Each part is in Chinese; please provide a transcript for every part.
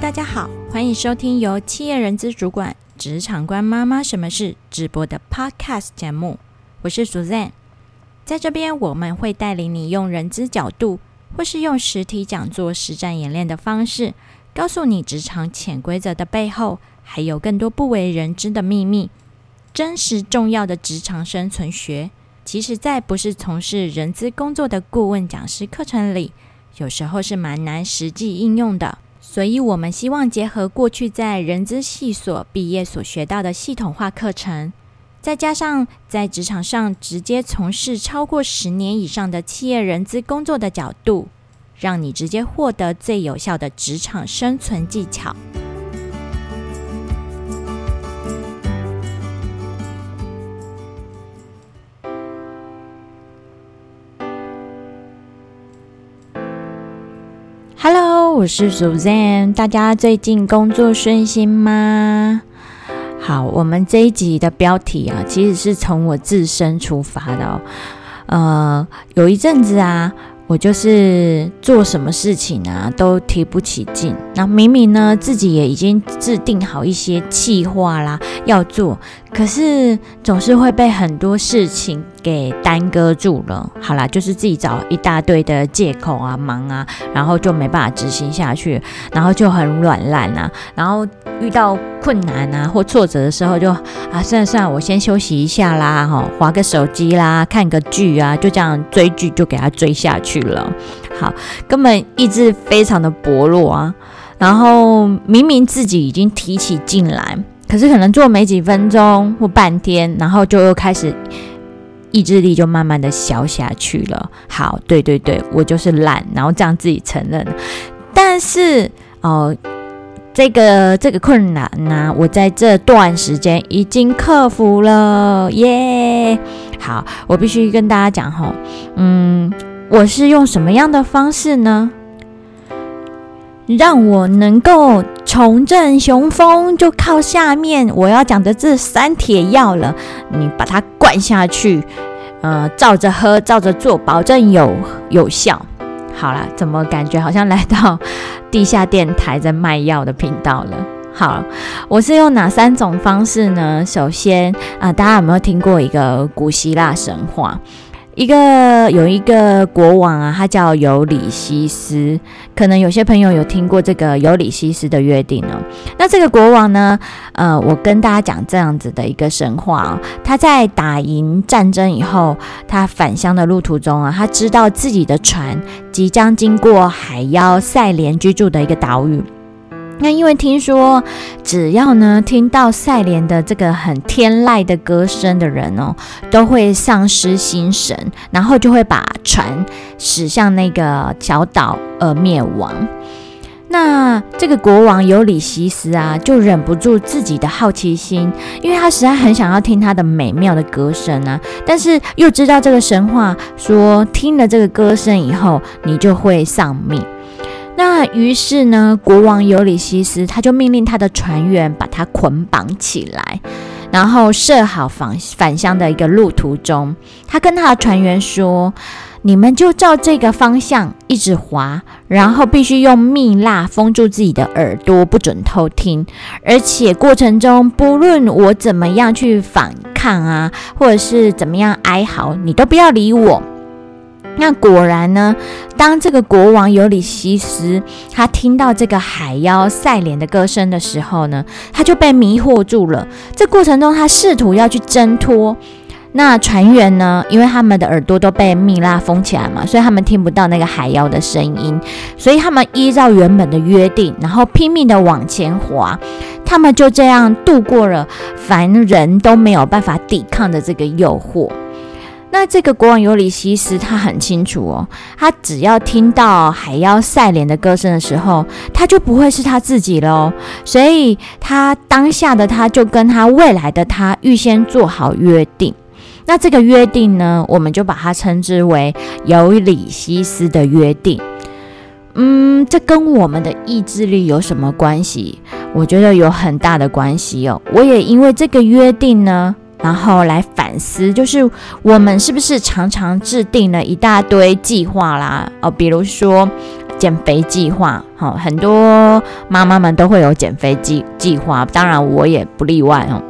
大家好，欢迎收听由企业人资主管、职场官妈妈什么事直播的 Podcast 节目。我是 Suzanne，在这边我们会带领你用人资角度，或是用实体讲座实战演练的方式，告诉你职场潜规则的背后，还有更多不为人知的秘密。真实重要的职场生存学，其实在不是从事人资工作的顾问讲师课程里，有时候是蛮难实际应用的。所以，我们希望结合过去在人资系所毕业所学到的系统化课程，再加上在职场上直接从事超过十年以上的企业人资工作的角度，让你直接获得最有效的职场生存技巧。我是 Suzanne，大家最近工作顺心吗？好，我们这一集的标题啊，其实是从我自身出发的哦。呃，有一阵子啊。我就是做什么事情啊都提不起劲，那明明呢自己也已经制定好一些计划啦要做，可是总是会被很多事情给耽搁住了。好啦，就是自己找一大堆的借口啊、忙啊，然后就没办法执行下去，然后就很软烂啊，然后遇到困难啊或挫折的时候就啊算了算了，我先休息一下啦，哈，划个手机啦，看个剧啊，就这样追剧就给他追下去。了，好，根本意志非常的薄弱啊。然后明明自己已经提起劲来，可是可能做没几分钟或半天，然后就又开始意志力就慢慢的消下去了。好，对对对，我就是懒，然后这样自己承认。但是哦，这个这个困难呢，我在这段时间已经克服了耶。好，我必须跟大家讲哈，嗯。我是用什么样的方式呢？让我能够重振雄风，就靠下面我要讲的这三帖药了。你把它灌下去，呃，照着喝，照着做，保证有有效。好了，怎么感觉好像来到地下电台在卖药的频道了？好，我是用哪三种方式呢？首先啊，大家有没有听过一个古希腊神话？一个有一个国王啊，他叫尤里西斯，可能有些朋友有听过这个尤里西斯的约定哦。那这个国王呢，呃，我跟大家讲这样子的一个神话哦。他在打赢战争以后，他返乡的路途中啊，他知道自己的船即将经过海妖赛莲居住的一个岛屿。那因为听说，只要呢听到赛莲的这个很天籁的歌声的人哦，都会丧失心神，然后就会把船驶向那个小岛而灭亡。那这个国王尤里西斯啊，就忍不住自己的好奇心，因为他实在很想要听他的美妙的歌声啊，但是又知道这个神话说，听了这个歌声以后，你就会丧命。那于是呢，国王尤里西斯他就命令他的船员把他捆绑起来，然后设好返返乡的一个路途中，他跟他的船员说：“你们就照这个方向一直划，然后必须用蜜蜡封住自己的耳朵，不准偷听。而且过程中，不论我怎么样去反抗啊，或者是怎么样哀嚎，你都不要理我。”那果然呢，当这个国王尤里西斯他听到这个海妖赛莲的歌声的时候呢，他就被迷惑住了。这过程中，他试图要去挣脱。那船员呢，因为他们的耳朵都被蜜蜡封起来嘛，所以他们听不到那个海妖的声音。所以他们依照原本的约定，然后拼命的往前滑。他们就这样度过了凡人都没有办法抵抗的这个诱惑。那这个国王尤里西斯他很清楚哦，他只要听到海妖赛莲的歌声的时候，他就不会是他自己了。所以他当下的他就跟他未来的他预先做好约定。那这个约定呢，我们就把它称之为尤里西斯的约定。嗯，这跟我们的意志力有什么关系？我觉得有很大的关系哦。我也因为这个约定呢。然后来反思，就是我们是不是常常制定了一大堆计划啦？哦，比如说减肥计划，好，很多妈妈们都会有减肥计计划，当然我也不例外哦。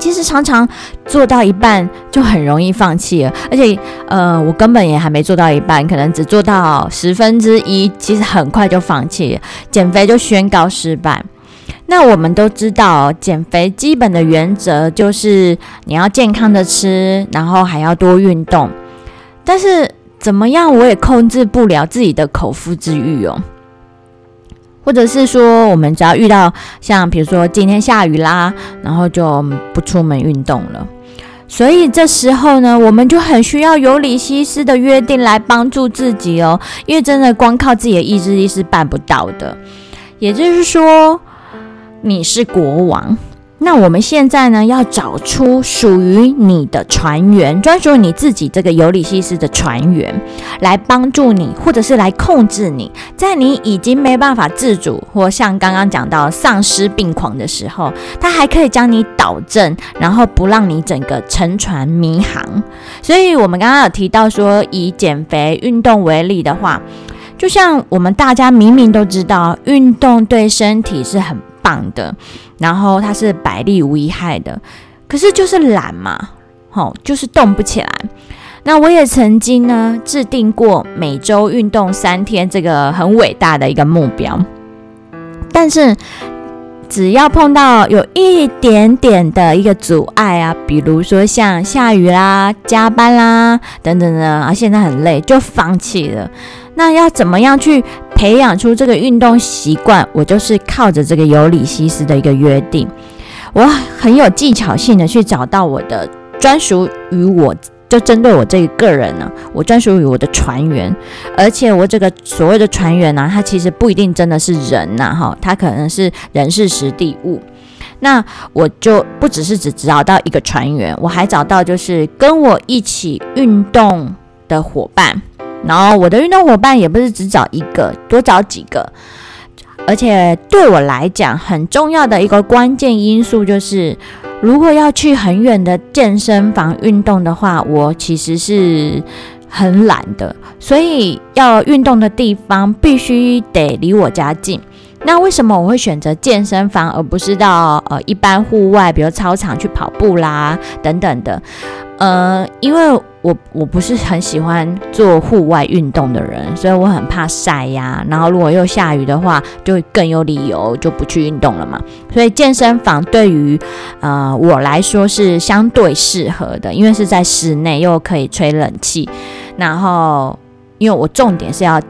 其实常常做到一半就很容易放弃了，而且呃，我根本也还没做到一半，可能只做到十分之一，其实很快就放弃了，减肥就宣告失败。那我们都知道，减肥基本的原则就是你要健康的吃，然后还要多运动。但是怎么样，我也控制不了自己的口腹之欲哦。或者是说，我们只要遇到像比如说今天下雨啦，然后就不出门运动了。所以这时候呢，我们就很需要尤里西斯的约定来帮助自己哦，因为真的光靠自己的意志力是办不到的。也就是说，你是国王。那我们现在呢，要找出属于你的船员，专属你自己这个尤里西斯的船员，来帮助你，或者是来控制你，在你已经没办法自主，或像刚刚讲到丧失病狂的时候，他还可以将你导正，然后不让你整个沉船迷航。所以，我们刚刚有提到说，以减肥运动为例的话，就像我们大家明明都知道，运动对身体是很。的，然后它是百利无一害的，可是就是懒嘛，吼，就是动不起来。那我也曾经呢制定过每周运动三天这个很伟大的一个目标，但是只要碰到有一点点的一个阻碍啊，比如说像下雨啦、加班啦等等的啊，现在很累就放弃了。那要怎么样去培养出这个运动习惯？我就是靠着这个尤里西斯的一个约定，我很有技巧性的去找到我的专属于我，就针对我这一个人呢，我专属于我的船员，而且我这个所谓的船员呢，他其实不一定真的是人呐，哈，他可能是人事实地物。那我就不只是只找到一个船员，我还找到就是跟我一起运动的伙伴。然后我的运动伙伴也不是只找一个，多找几个。而且对我来讲，很重要的一个关键因素就是，如果要去很远的健身房运动的话，我其实是很懒的，所以要运动的地方必须得离我家近。那为什么我会选择健身房，而不是到呃一般户外，比如操场去跑步啦等等的？呃，因为我我不是很喜欢做户外运动的人，所以我很怕晒呀。然后如果又下雨的话，就更有理由就不去运动了嘛。所以健身房对于呃我来说是相对适合的，因为是在室内又可以吹冷气。然后因为我重点是要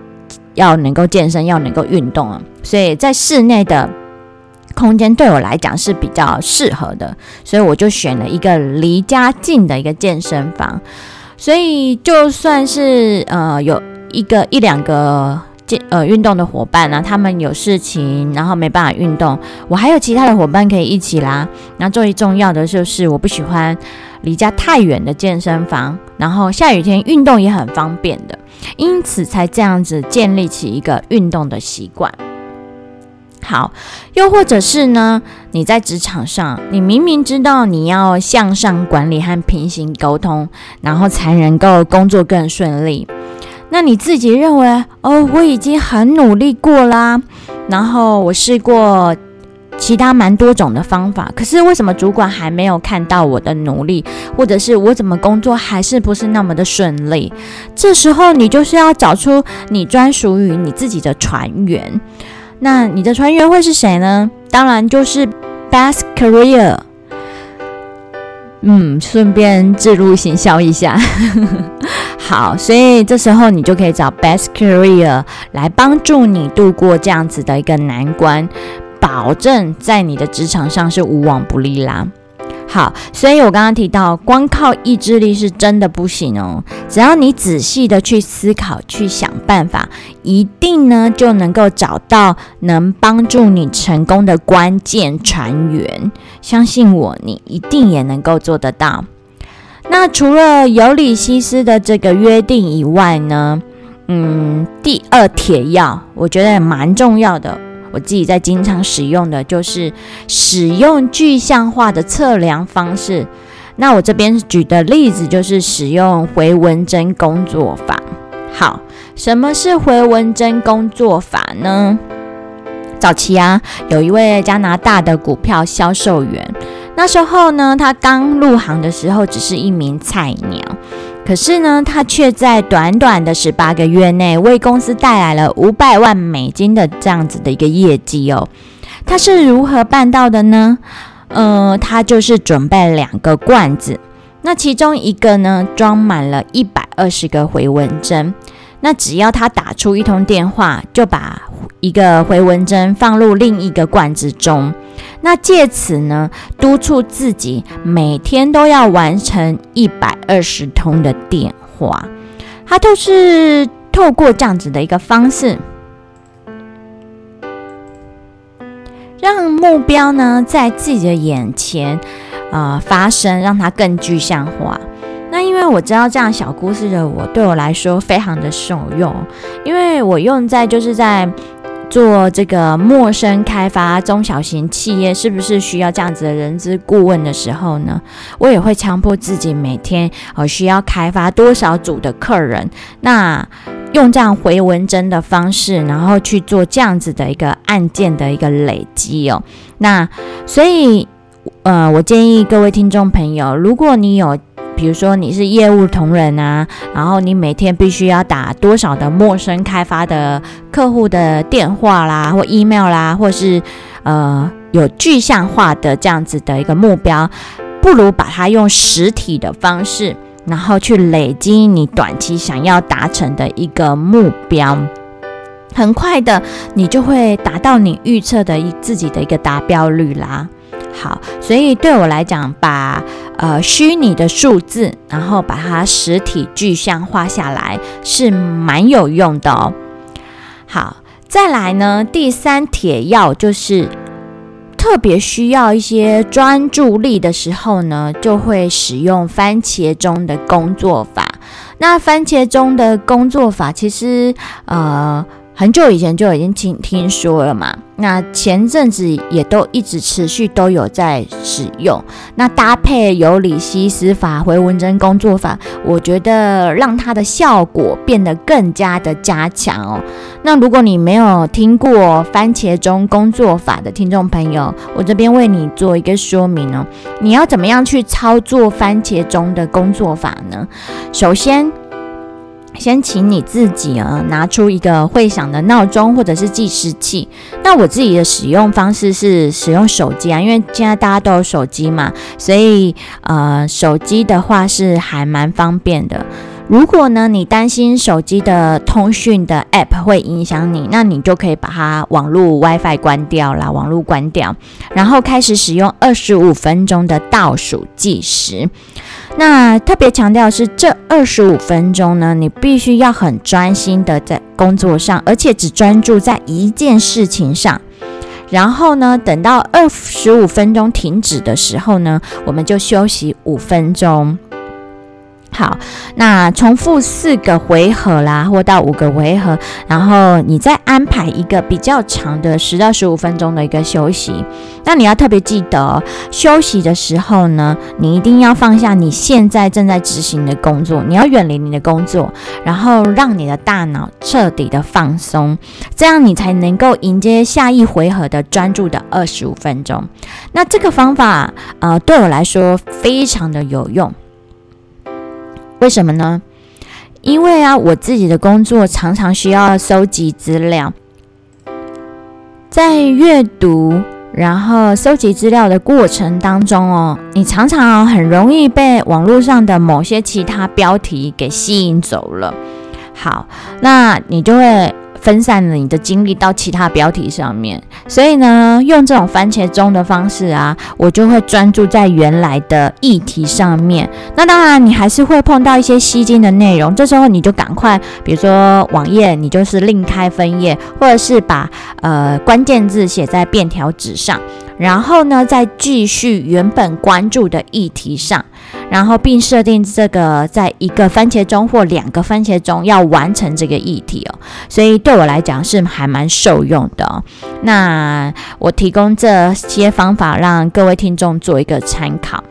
要能够健身，要能够运动啊，所以在室内的。空间对我来讲是比较适合的，所以我就选了一个离家近的一个健身房。所以就算是呃有一个一两个健呃运动的伙伴呢，他们有事情然后没办法运动，我还有其他的伙伴可以一起啦。那最重要的就是我不喜欢离家太远的健身房，然后下雨天运动也很方便的，因此才这样子建立起一个运动的习惯。好，又或者是呢？你在职场上，你明明知道你要向上管理和平行沟通，然后才能够工作更顺利。那你自己认为，哦，我已经很努力过啦，然后我试过其他蛮多种的方法，可是为什么主管还没有看到我的努力，或者是我怎么工作还是不是那么的顺利？这时候，你就是要找出你专属于你自己的船员。那你的穿越会是谁呢？当然就是 Best Career。嗯，顺便自入行销一下。好，所以这时候你就可以找 Best Career 来帮助你度过这样子的一个难关，保证在你的职场上是无往不利啦。好，所以我刚刚提到，光靠意志力是真的不行哦。只要你仔细的去思考、去想办法，一定呢就能够找到能帮助你成功的关键船员。相信我，你一定也能够做得到。那除了尤里西斯的这个约定以外呢，嗯，第二铁要，我觉得也蛮重要的。我自己在经常使用的就是使用具象化的测量方式。那我这边举的例子就是使用回纹针工作法。好，什么是回文针工作法呢？早期啊，有一位加拿大的股票销售员，那时候呢，他刚入行的时候只是一名菜鸟，可是呢，他却在短短的十八个月内为公司带来了五百万美金的这样子的一个业绩哦。他是如何办到的呢？呃，他就是准备两个罐子，那其中一个呢，装满了一百二十个回纹针。那只要他打出一通电话，就把一个回纹针放入另一个罐子中。那借此呢，督促自己每天都要完成一百二十通的电话。他都是透过这样子的一个方式，让目标呢在自己的眼前啊发生，让它更具象化。因为我知道这样小故事的我，对我来说非常的受用，因为我用在就是在做这个陌生开发中小型企业，是不是需要这样子的人资顾问的时候呢？我也会强迫自己每天呃需要开发多少组的客人，那用这样回文针的方式，然后去做这样子的一个案件的一个累积哦。那所以呃，我建议各位听众朋友，如果你有比如说你是业务同仁啊，然后你每天必须要打多少的陌生开发的客户的电话啦，或 email 啦，或是呃有具象化的这样子的一个目标，不如把它用实体的方式，然后去累积你短期想要达成的一个目标，很快的你就会达到你预测的一自己的一个达标率啦。好，所以对我来讲，把呃虚拟的数字，然后把它实体具象化下来，是蛮有用的哦。好，再来呢，第三铁要就是特别需要一些专注力的时候呢，就会使用番茄钟的工作法。那番茄钟的工作法，其实呃。很久以前就已经听听说了嘛，那前阵子也都一直持续都有在使用。那搭配尤里西斯法回纹针工作法，我觉得让它的效果变得更加的加强哦。那如果你没有听过番茄钟工作法的听众朋友，我这边为你做一个说明哦。你要怎么样去操作番茄钟的工作法呢？首先。先请你自己啊，拿出一个会响的闹钟或者是计时器。那我自己的使用方式是使用手机啊，因为现在大家都有手机嘛，所以呃，手机的话是还蛮方便的。如果呢，你担心手机的通讯的 App 会影响你，那你就可以把它网络 WiFi 关掉啦，网络关掉，然后开始使用二十五分钟的倒数计时。那特别强调是，这二十五分钟呢，你必须要很专心的在工作上，而且只专注在一件事情上。然后呢，等到二十五分钟停止的时候呢，我们就休息五分钟。好，那重复四个回合啦，或到五个回合，然后你再安排一个比较长的十到十五分钟的一个休息。那你要特别记得，休息的时候呢，你一定要放下你现在正在执行的工作，你要远离你的工作，然后让你的大脑彻底的放松，这样你才能够迎接下一回合的专注的二十五分钟。那这个方法，呃，对我来说非常的有用。为什么呢？因为啊，我自己的工作常常需要收集资料，在阅读然后收集资料的过程当中哦，你常常很容易被网络上的某些其他标题给吸引走了。好，那你就会。分散了你的精力到其他标题上面，所以呢，用这种番茄钟的方式啊，我就会专注在原来的议题上面。那当然，你还是会碰到一些吸睛的内容，这时候你就赶快，比如说网页，你就是另开分页，或者是把呃关键字写在便条纸上。然后呢，再继续原本关注的议题上，然后并设定这个在一个番茄钟或两个番茄钟要完成这个议题哦。所以对我来讲是还蛮受用的。那我提供这些方法让各位听众做一个参考。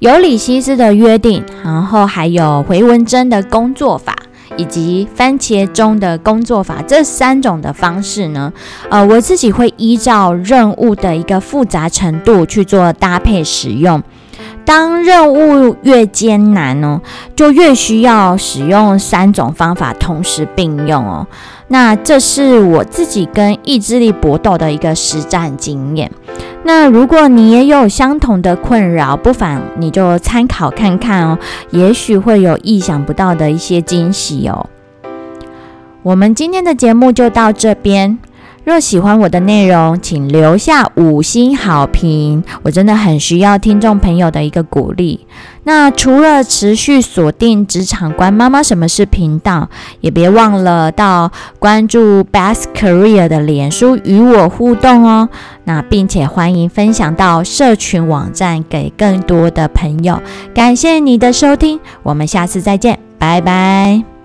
尤里西斯的约定，然后还有回文针的工作法。以及番茄钟的工作法这三种的方式呢，呃，我自己会依照任务的一个复杂程度去做搭配使用。当任务越艰难哦，就越需要使用三种方法同时并用哦。那这是我自己跟意志力搏斗的一个实战经验。那如果你也有相同的困扰，不妨你就参考看看哦，也许会有意想不到的一些惊喜哦。我们今天的节目就到这边。若喜欢我的内容，请留下五星好评，我真的很需要听众朋友的一个鼓励。那除了持续锁定职场观妈妈什么是频道，也别忘了到关注 Best Career 的脸书与我互动哦。那并且欢迎分享到社群网站给更多的朋友。感谢你的收听，我们下次再见，拜拜。